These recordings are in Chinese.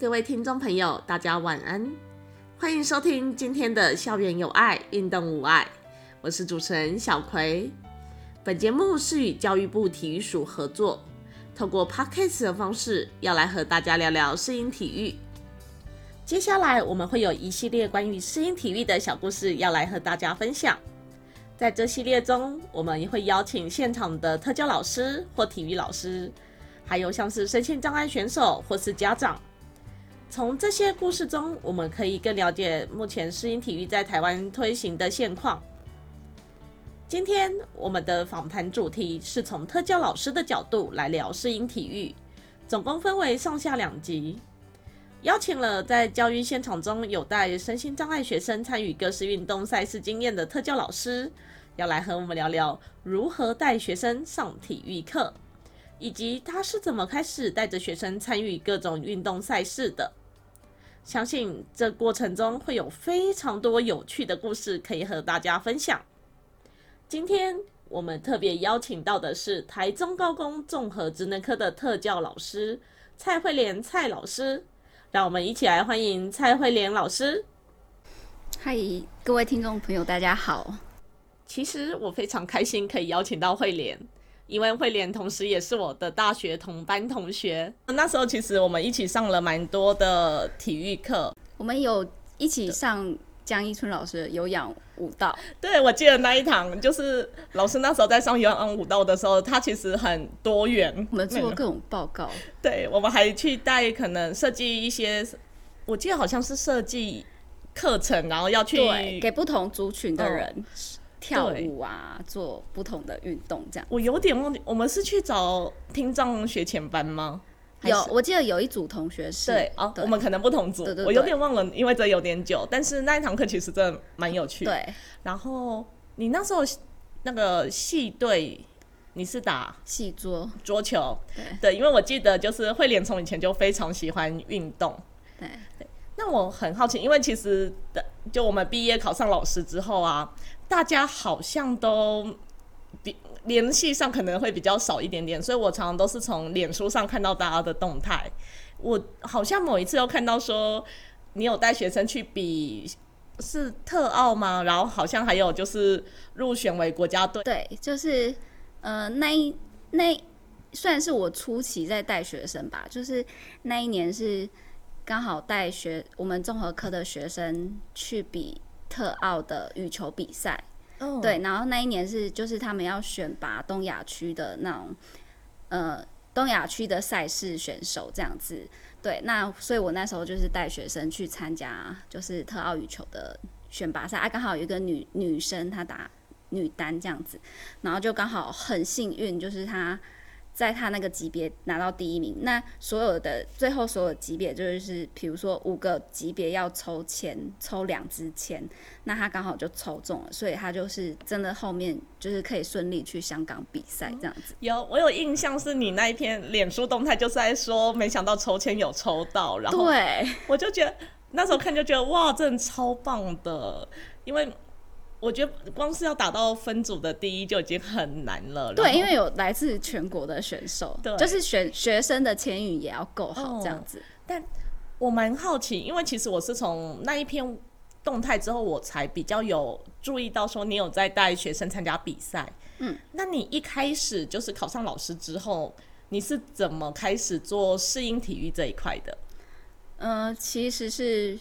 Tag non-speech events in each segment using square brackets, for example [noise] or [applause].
各位听众朋友，大家晚安，欢迎收听今天的校园有爱，运动无碍。我是主持人小葵。本节目是与教育部体育署合作，透过 podcast 的方式，要来和大家聊聊适应体育。接下来我们会有一系列关于适应体育的小故事要来和大家分享。在这系列中，我们也会邀请现场的特教老师或体育老师，还有像是身心障碍选手或是家长。从这些故事中，我们可以更了解目前适应体育在台湾推行的现况。今天我们的访谈主题是从特教老师的角度来聊适应体育，总共分为上下两集，邀请了在教育现场中有带身心障碍学生参与各式运动赛事经验的特教老师，要来和我们聊聊如何带学生上体育课，以及他是怎么开始带着学生参与各种运动赛事的。相信这过程中会有非常多有趣的故事可以和大家分享。今天我们特别邀请到的是台中高工综合职能科的特教老师蔡慧莲蔡老师，让我们一起来欢迎蔡慧莲老师。嗨，各位听众朋友，大家好。其实我非常开心可以邀请到慧莲。因为慧莲同时也是我的大学同班同学，那时候其实我们一起上了蛮多的体育课，我们有一起上江一春老师的有氧舞蹈。对，我记得那一堂就是老师那时候在上有氧舞蹈的时候，他其实很多元，我们做各种报告。对，我们还去带可能设计一些，我记得好像是设计课程，然后要去给不同族群的人。跳舞啊，做不同的运动，这样。我有点忘记，我们是去找听障学前班吗？有，我记得有一组同学是。对哦，我们可能不同组。我有点忘了，因为这有点久。但是那一堂课其实真的蛮有趣。对。然后你那时候那个系队，你是打戏桌桌球？对。对，因为我记得就是慧莲从以前就非常喜欢运动。对。那我很好奇，因为其实的就我们毕业考上老师之后啊。大家好像都联联系上可能会比较少一点点，所以我常常都是从脸书上看到大家的动态。我好像某一次又看到说你有带学生去比是特奥吗？然后好像还有就是入选为国家队。对，就是呃那一那算是我初期在带学生吧，就是那一年是刚好带学我们综合科的学生去比。特奥的羽球比赛，对，然后那一年是就是他们要选拔东亚区的那种，呃，东亚区的赛事选手这样子，对，那所以我那时候就是带学生去参加就是特奥羽球的选拔赛，啊，刚好有一个女女生她打女单这样子，然后就刚好很幸运，就是她。在他那个级别拿到第一名，那所有的最后所有级别就是，比如说五个级别要抽签，抽两支签，那他刚好就抽中了，所以他就是真的后面就是可以顺利去香港比赛这样子。有，我有印象是你那一篇脸书动态就是在说，没想到抽签有抽到，然后对，我就觉得那时候看就觉得哇，真的超棒的，因为。我觉得光是要打到分组的第一就已经很难了。对，因为有来自全国的选手，对，就是选学生的前语也要够好这样子。但我蛮好奇，因为其实我是从那一篇动态之后，我才比较有注意到说你有在带学生参加比赛。嗯，那你一开始就是考上老师之后，你是怎么开始做适应体育这一块的？嗯，其实是。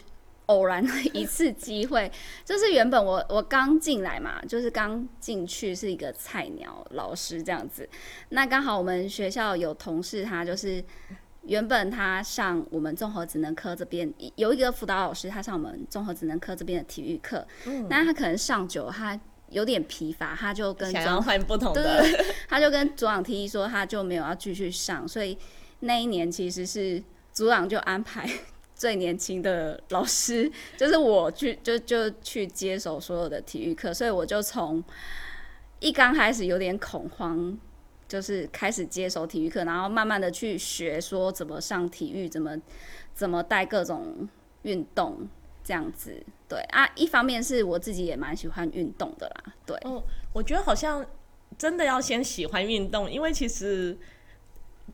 偶然的一次机会，[laughs] 就是原本我我刚进来嘛，就是刚进去是一个菜鸟老师这样子。那刚好我们学校有同事，他就是原本他上我们综合职能科这边有一个辅导老师，他上我们综合职能科这边的体育课。嗯。那他可能上久，他有点疲乏，他就跟想要换不同的，他就跟组长提议说，他就没有要继续上。所以那一年其实是组长就安排。最年轻的老师 [laughs] 就是我去就就去接手所有的体育课，所以我就从一刚开始有点恐慌，就是开始接手体育课，然后慢慢的去学说怎么上体育，怎么怎么带各种运动这样子。对啊，一方面是我自己也蛮喜欢运动的啦。对，哦，我觉得好像真的要先喜欢运动，因为其实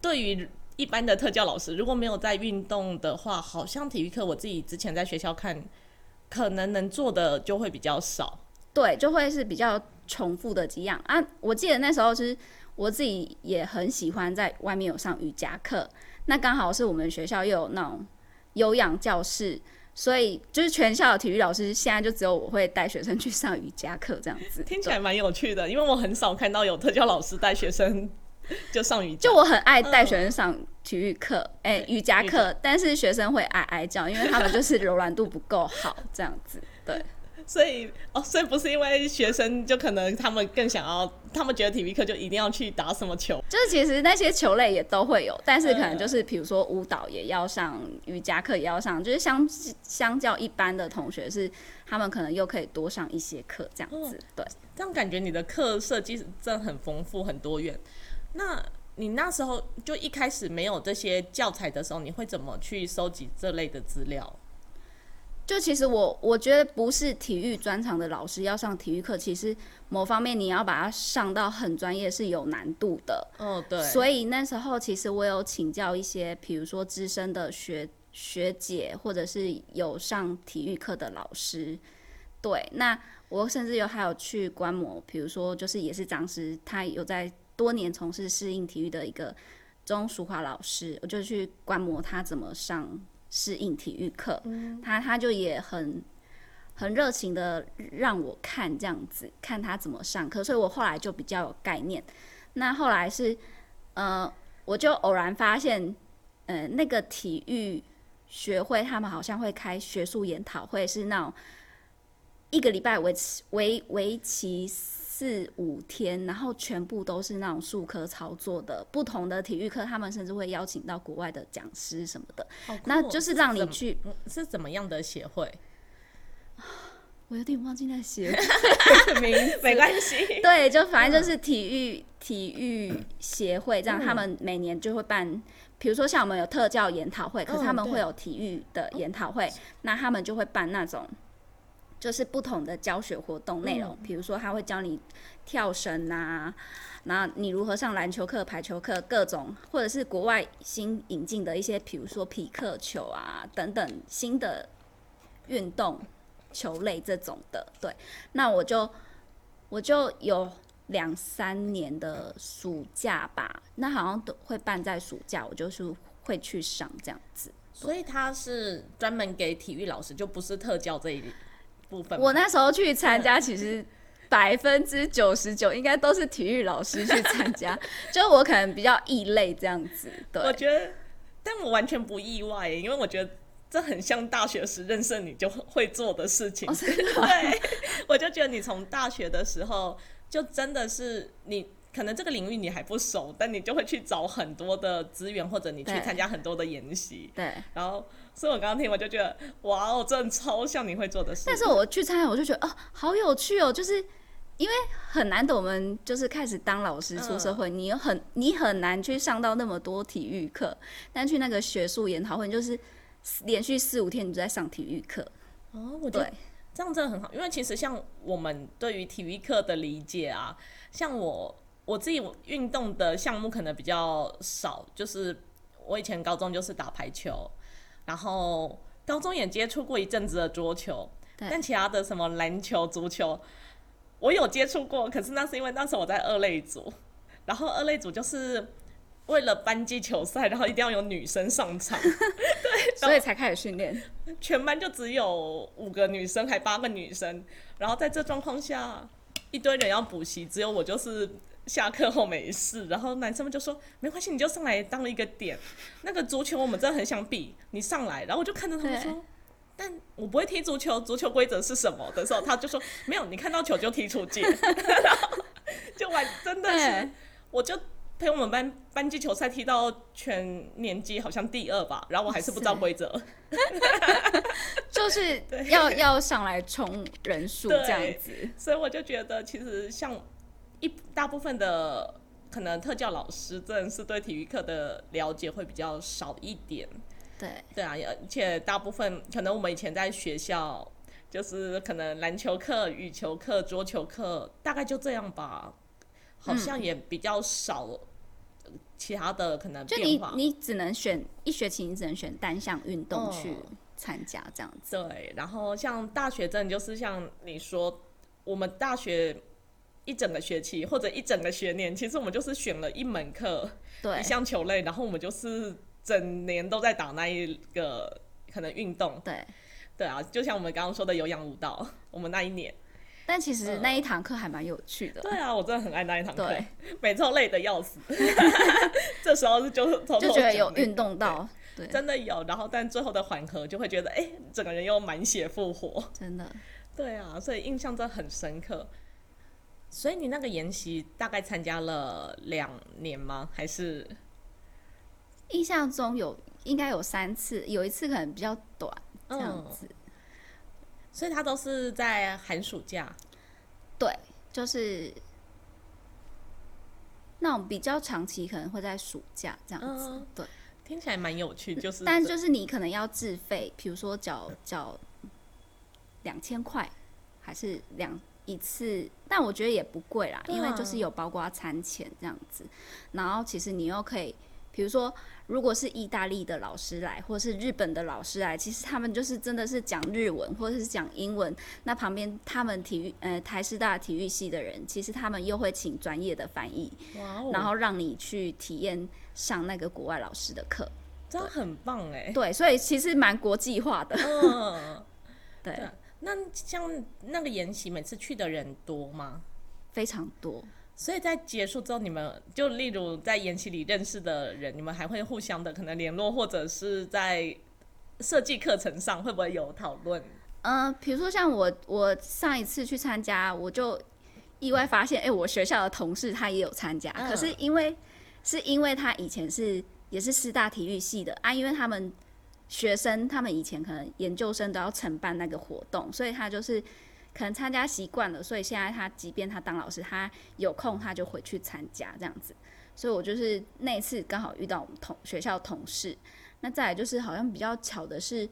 对于一般的特教老师如果没有在运动的话，好像体育课我自己之前在学校看，可能能做的就会比较少。对，就会是比较重复的几样啊。我记得那时候其实我自己也很喜欢在外面有上瑜伽课，那刚好是我们学校又有那种有氧教室，所以就是全校的体育老师现在就只有我会带学生去上瑜伽课这样子。听起来蛮有趣的，因为我很少看到有特教老师带学生 [laughs] 就上瑜伽。就我很爱带学生上体育课，哎、瑜伽课，但是学生会哀哀叫，因为他们就是柔软度不够好这样子。对，[laughs] 所以哦，所以不是因为学生就可能他们更想要，他们觉得体育课就一定要去打什么球。就是其实那些球类也都会有，但是可能就是比如说舞蹈也要上，瑜伽课也要上，就是相相较一般的同学是，他们可能又可以多上一些课这样子。对，这样感觉你的课设计真的很丰富很多元。那你那时候就一开始没有这些教材的时候，你会怎么去收集这类的资料？就其实我我觉得不是体育专长的老师要上体育课，其实某方面你要把它上到很专业是有难度的。哦，对。所以那时候其实我有请教一些，比如说资深的学学姐，或者是有上体育课的老师。对，那我甚至有还有去观摩，比如说就是也是张师，他有在多年从事适应体育的一个钟淑华老师，我就去观摩他怎么上适应体育课。他他就也很很热情的让我看这样子，看他怎么上课，所以我后来就比较有概念。那后来是，呃，我就偶然发现，呃，那个体育学会他们好像会开学术研讨会，是那种一个礼拜为期为为期四五天，然后全部都是那种术科操作的不同的体育课，他们甚至会邀请到国外的讲师什么的，哦那就是让你去，嗯是怎么样的协会？[sighs] 我有点忘记那些。[laughs] 名没关系。对，就反正就是体育体育协会这样，他们每年就会办，比如说像我们有特教研讨会，可是嗯他们对会有体育的研讨会，那他们就会办那种。就是不同的教学活动内容，比如说他会教你跳绳啊，然后你如何上篮球课、排球课，各种或者是国外新引进的一些，比如说匹克球啊等等新的运动球类这种的。对，那我就我就有两三年的暑假吧，那好像都会办在暑假，我就是会去上这样子。所以他是专门给体育老师，就不是特教这一部分。我那时候去参加，[laughs] 其实百分之九十九应该都是体育老师去参加，[laughs] 就我可能比较异类这样子。对，我觉得，但我完全不意外，因为我觉得这很像大学时认识你就会做的事情。哦 [laughs] 对，我就觉得你从大学的时候就真的是你。可能这个领域你还不熟，但你就会去找很多的资源，或者你去参加很多的研习，对。然后，所以我刚刚听我就觉得，哇哦，真的超像你会做的事。但是我去参加，我就觉得哦，好有趣哦，就是因为很难得我们就是开始当老师出社会，你有很你很难去上到那么多体育课，但去那个学术研讨会，就是连续四五天你都在上体育课，哦，我对这样真的很好，因为其实像我们对于体育课的理解啊，像我我自己运动的项目可能比较少，就是我以前高中就是打排球，然后高中也接触过一阵子的桌球，但其他的什么篮球、足球，我有接触过，可是那是因为那时候我在二类组，然后二类组就是。为了班级球赛，然后一定要有女生上场，[laughs] 对所以才开始训练。全班就只有五个女生，还八个女生，然后在这状况下，一堆人要补习，只有我就是下课后没事，[laughs] 然后男生们就说没关系，你就上来当一个点。那个足球我们真的很想比，你上来，然后我就看着他们说。但我不会踢足球，足球规则是什么的时候，他就说没有，你看到球就踢出界，然 [laughs] 后 [laughs] 就玩真的是，我就陪我们班班级球赛踢到全年级好像第二吧，然后我还是不知道规则。就是要要上来冲人数对这样子。所以我就觉得，其实像一大部分的可能特教老师，真的是对体育课的了解会比较少一点。对，对啊，而且大部分可能我们以前在学校，就是可能篮球课、羽球课、桌球课，大概就这样吧，好像也比较少其他的可能就你。你只能选一学期，你只能选单项运动去哦参加这样子。对，然后像大学真的就是像你说，我们大学一整个学期或者一整个学年，其实我们就是选了一门课，对一项球类，然后我们就是整年都在打那一个可能运动。对，对啊，就像我们刚刚说的有氧舞蹈，[laughs] 我们那一年。但其实嗯那一堂课还蛮有趣的。对啊，我真的很爱那一堂课，每次都累得要死。[laughs] [laughs] 这时候就偷偷就觉得有运动到，对，真的有，然后但最后的缓和就会觉得，哎、整个人又满血复活。真的。对啊，所以印象真的很深刻。所以你那个研习大概参加了两年吗？还是印象中有应该有三次，有一次可能比较短这样嗯子。所以他都是在寒暑假？对，就是那种比较长期，可能会在暑假这样子。嗯对，听起来蛮有趣，就是但就是你可能要自费，比如说缴缴两千块，还是两一次，但我觉得也不贵啦，啊因为就是有包括餐钱这样子。然后其实你又可以，比如说如果是意大利的老师来，或是日本的老师来，其实他们就是真的是讲日文或者是讲英文，那旁边他们体育呃台师大体育系的人，其实他们又会请专业的翻译，然后让你去体验上那个国外老师的课。真的很棒哎。对，所以其实蛮国际化的。[laughs] 对那像那个研习，每次去的人多吗？非常多。所以在结束之后，你们就例如在研习里认识的人，你们还会互相的可能联络，或者是在设计课程上会不会有讨论？嗯、比如说像我，我上一次去参加，我就意外发现，哎、我学校的同事他也有参加，嗯可是因为是因为他以前是也是师大体育系的啊，因为他们学生他们以前可能研究生都要承办那个活动，所以他就是可能参加习惯了，所以现在他即便他当老师，他有空他就回去参加这样子。所以我就是那次刚好遇到我们同学校同事，那再来就是好像比较巧的是，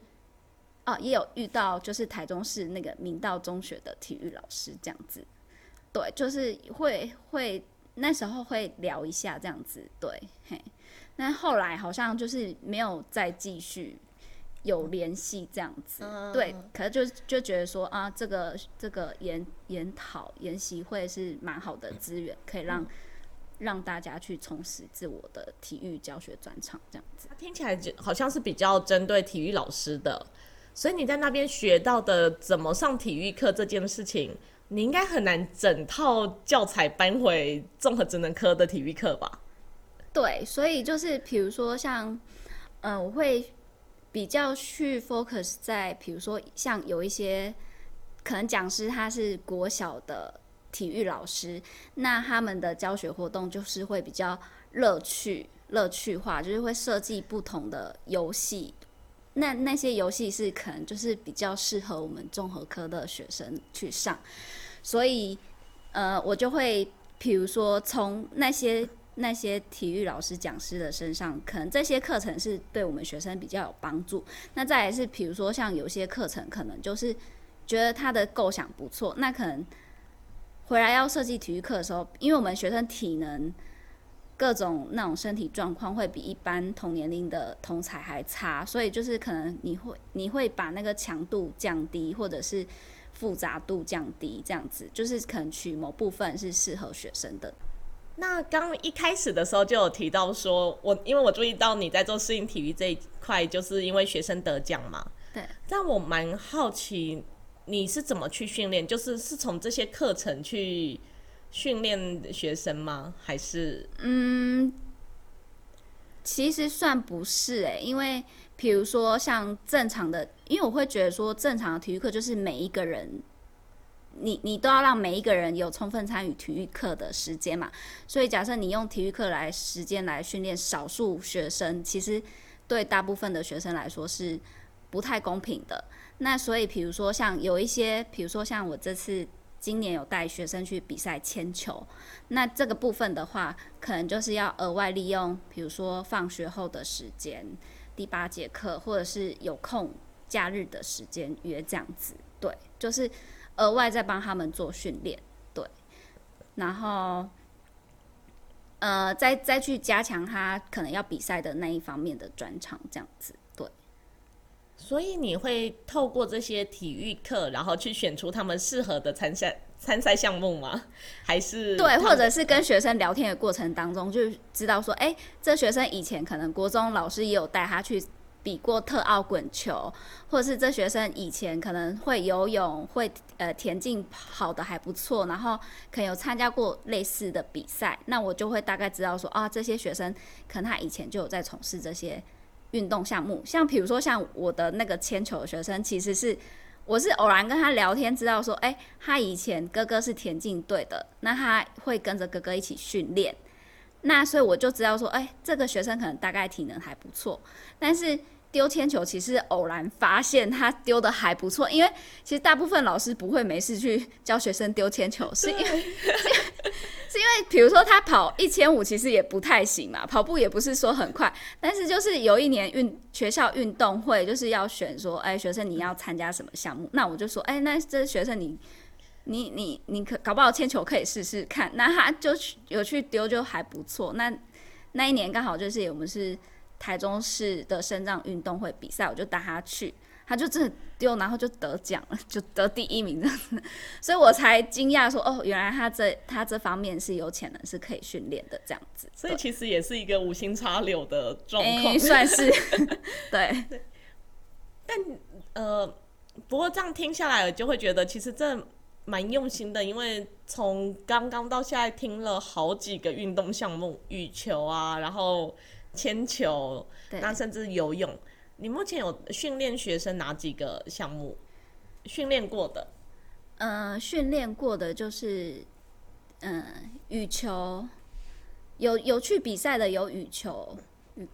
哦，也有遇到就是台中市那个明道中学的体育老师这样子，对，就是会会那时候会聊一下这样子，对，嘿，那后来好像就是没有再继续有联系这样子，对，可是就就觉得说啊，这个这个研研讨研习会是蛮好的资源，可以让、让大家去充实自我的体育教学专场这样子。听起来就好像是比较针对体育老师的，所以你在那边学到的怎么上体育课这件事情，你应该很难整套教材搬回综合职能科的体育课吧？对，所以就是比如说像，嗯、我会比较去 focus 在，比如说像有一些可能讲师他是国小的体育老师，那他们的教学活动就是会比较乐趣乐趣化，就是会设计不同的游戏。那那些游戏是可能就是比较适合我们综合科的学生去上，所以呃，我就会比如说从那些那些体育老师讲师的身上，可能这些课程是对我们学生比较有帮助。那再来是比如说像有些课程可能就是觉得他的构想不错，那可能回来要设计体育课的时候，因为我们学生体能。各种那种身体状况会比一般同年龄的同才还差，所以就是可能你会你会把那个强度降低，或者是复杂度降低，这样子就是可能取某部分是适合学生的。那刚一开始的时候就有提到说，我因为我注意到你在做适应体育这一块，就是因为学生得奖嘛。对。但我蛮好奇，你是怎么去训练？就是是从这些课程去训练学生吗？还是嗯其实算不是诶、因为比如说像正常的，因为我会觉得说正常的体育课就是每一个人，你你都要让每一个人有充分参与体育课的时间嘛。所以假设你用体育课来时间来训练少数学生，其实对大部分的学生来说是不太公平的。那所以比如说像有一些，比如说像我这次今年有带学生去比赛铅球，那这个部分的话，可能就是要额外利用，比如说放学后的时间，第八节课，或者是有空假日的时间约这样子，对，就是额外再帮他们做训练，对。然后呃，再再去加强他可能要比赛的那一方面的专长，这样子。对，所以你会透过这些体育课，然后去选出他们适合的参赛参赛项目吗？还是对，或者是跟学生聊天的过程当中，就知道说，哎、这学生以前可能国中老师也有带他去比过特奥滚球，或者是这学生以前可能会游泳，会呃田径跑的还不错，然后可能有参加过类似的比赛，那我就会大概知道说，啊，这些学生可能他以前就有在从事这些运动项目，像比如说像我的那个铅球的学生，其实是我是偶然跟他聊天，知道说，哎、他以前哥哥是田径队的，那他会跟着哥哥一起训练，那所以我就知道说，哎、这个学生可能大概体能还不错，但是丢铅球其实偶然发现他丢的还不错，因为其实大部分老师不会没事去教学生丢铅球，是因为 [laughs] 是因为是因为比如说他跑一千五其实也不太行嘛，跑步也不是说很快，但是就是有一年运学校运动会就是要选说，哎，学生你要参加什么项目？那我就说，哎，那这学生你你你你可搞不好铅球可以试试看。那他就去有去丢就还不错。那那一年刚好就是我们是台中市的深藏运动会比赛，我就带他去，他就真的丢，然后就得奖了，就得第一名这样子。所以我才惊讶说，哦，原来他这他这方面是有潜能，是可以训练的这样子。所以其实也是一个无心插柳的状哎、况。算是 [laughs] 对。但呃，不过这样听下来，我就会觉得其实这蛮用心的，因为从刚刚到现在听了好几个运动项目，羽球啊，然后铅球，对那甚至游泳。你目前有训练学生哪几个项目？训练过的？嗯，训练过的就是，嗯，羽球，有有去比赛的有羽球，羽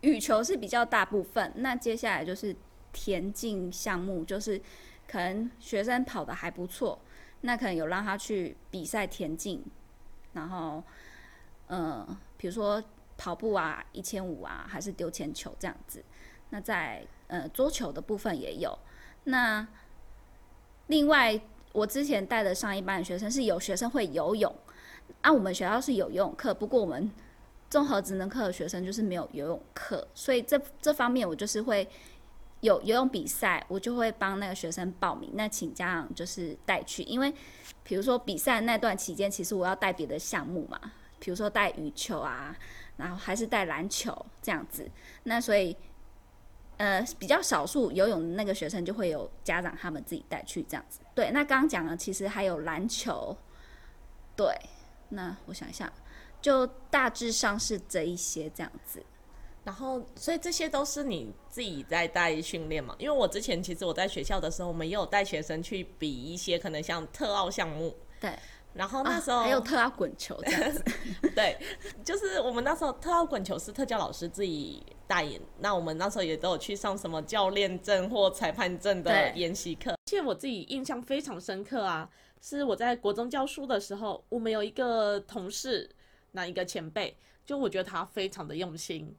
羽球是比较大部分。那接下来就是田径项目，就是可能学生跑的还不错，那可能有让他去比赛田径，然后，呃，比如说跑步啊，一千五啊，还是丢铅球这样子。那在呃桌球的部分也有，那另外，我之前带的上一班的学生是有学生会游泳，啊，我们学校是有游泳课，不过我们综合职能课的学生就是没有游泳课，所以这这方面我就是会有游泳比赛，我就会帮那个学生报名，那请家长就是带去，因为比如说比赛那段期间，其实我要带别的项目嘛，比如说带羽球啊，然后还是带篮球这样子，那所以。呃，比较少数游泳那个学生就会有家长他们自己带去这样子。对，那刚刚讲了，其实还有篮球。对，那我想一下，就大致上是这一些这样子。然后，所以这些都是你自己在带训练嘛？因为我之前其实我在学校的时候，我们也有带学生去比一些可能像特奥项目。对，然后那时候、啊、还有特奥滚球这样子。[laughs] 对，就是我们那时候特奥滚球是特教老师自己代言，那我们那时候也都有去上什么教练证或裁判证的对研习课。其实我自己印象非常深刻啊，是我在国中教书的时候，我们有一个同事，那一个前辈，就我觉得他非常的用心。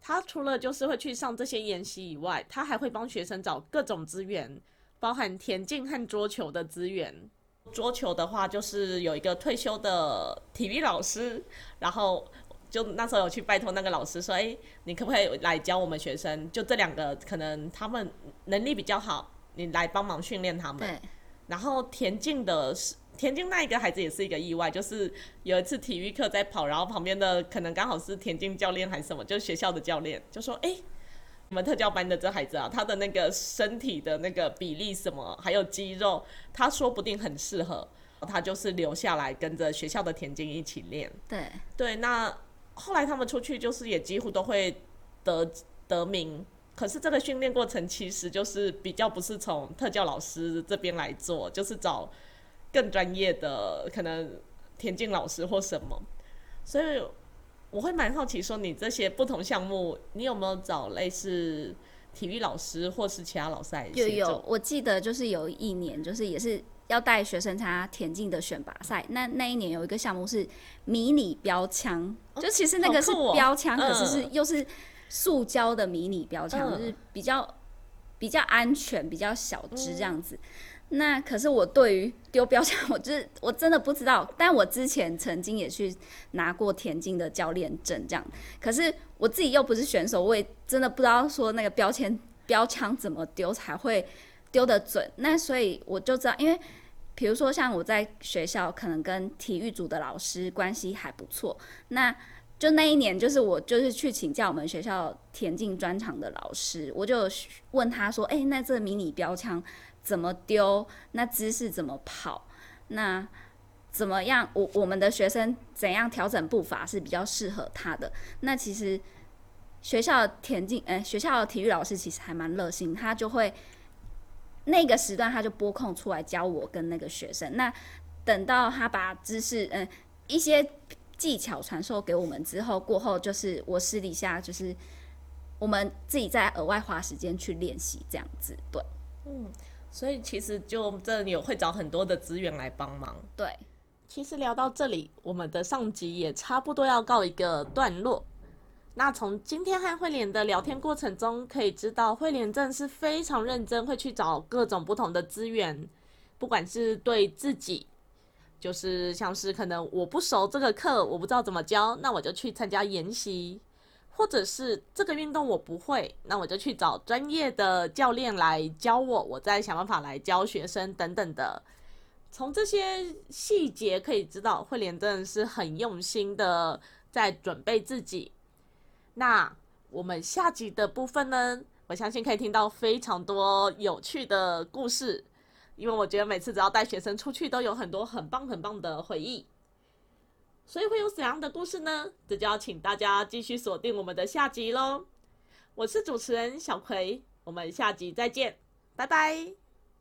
他除了就是会去上这些研习以外，他还会帮学生找各种资源，包含田径和桌球的资源。桌球的话，就是有一个退休的体育老师，然后就那时候有去拜托那个老师说，哎，你可不可以来教我们学生？就这两个可能他们能力比较好，你来帮忙训练他们。对，然后田径的是田径那一个孩子也是一个意外，就是有一次体育课在跑，然后旁边的可能刚好是田径教练还是什么，就是学校的教练就说：“哎，我们特教班的这孩子啊，他的那个身体的那个比例什么，还有肌肉，他说不定很适合。”他就是留下来跟着学校的田径一起练。对，对，那后来他们出去就是也几乎都会得得名。可是这个训练过程其实就是比较不是从特教老师这边来做，就是找更专业的可能田径老师或什么。所以我会蛮好奇，说你这些不同项目，你有没有找类似体育老师或是其他老师来有有，我记得就是有一年，就是也是要带学生参加田径的选拔赛。那那一年有一个项目是迷你标枪，就其实那个是标枪，可是是嗯又是塑胶的迷你标枪，嗯就是比较比较安全、比较小只这样子。那可是我对于丢标枪，我就是我真的不知道。但我之前曾经也去拿过田径的教练证，这样。可是我自己又不是选手，我也真的不知道说那个标签标枪怎么丢才会丢得准。那所以我就知道，因为比如说像我在学校，可能跟体育组的老师关系还不错。那就那一年，就是我就是去请教我们学校田径专场的老师，我就问他说：“哎，那这迷你标枪？”怎么丢？那姿势怎么跑？那怎么样？我我们的学生怎样调整步伐是比较适合他的？那其实学校田径，呃，学校的体育老师其实还蛮热心，他就会那个时段他就拨空出来教我跟那个学生。那等到他把知识，嗯，一些技巧传授给我们之后，过后就是我私底下就是我们自己再额外花时间去练习这样子，对，嗯。所以其实就这里会找很多的资源来帮忙。对，其实聊到这里，我们的上集也差不多要告一个段落。那从今天和慧莲的聊天过程中，可以知道慧莲真的是非常认真，会去找各种不同的资源，不管是对自己，就是像是可能我不熟这个课，我不知道怎么教，那我就去参加研习。或者是这个运动我不会，那我就去找专业的教练来教我，我再想办法来教学生等等的。从这些细节可以知道，慧莲真的是很用心的在准备自己。那我们下集的部分呢，我相信可以听到非常多有趣的故事，因为我觉得每次只要带学生出去，都有很多很棒很棒的回忆。所以会有怎样的故事呢？这就要请大家继续锁定我们的下集喽。我是主持人小葵，我们下集再见，拜拜。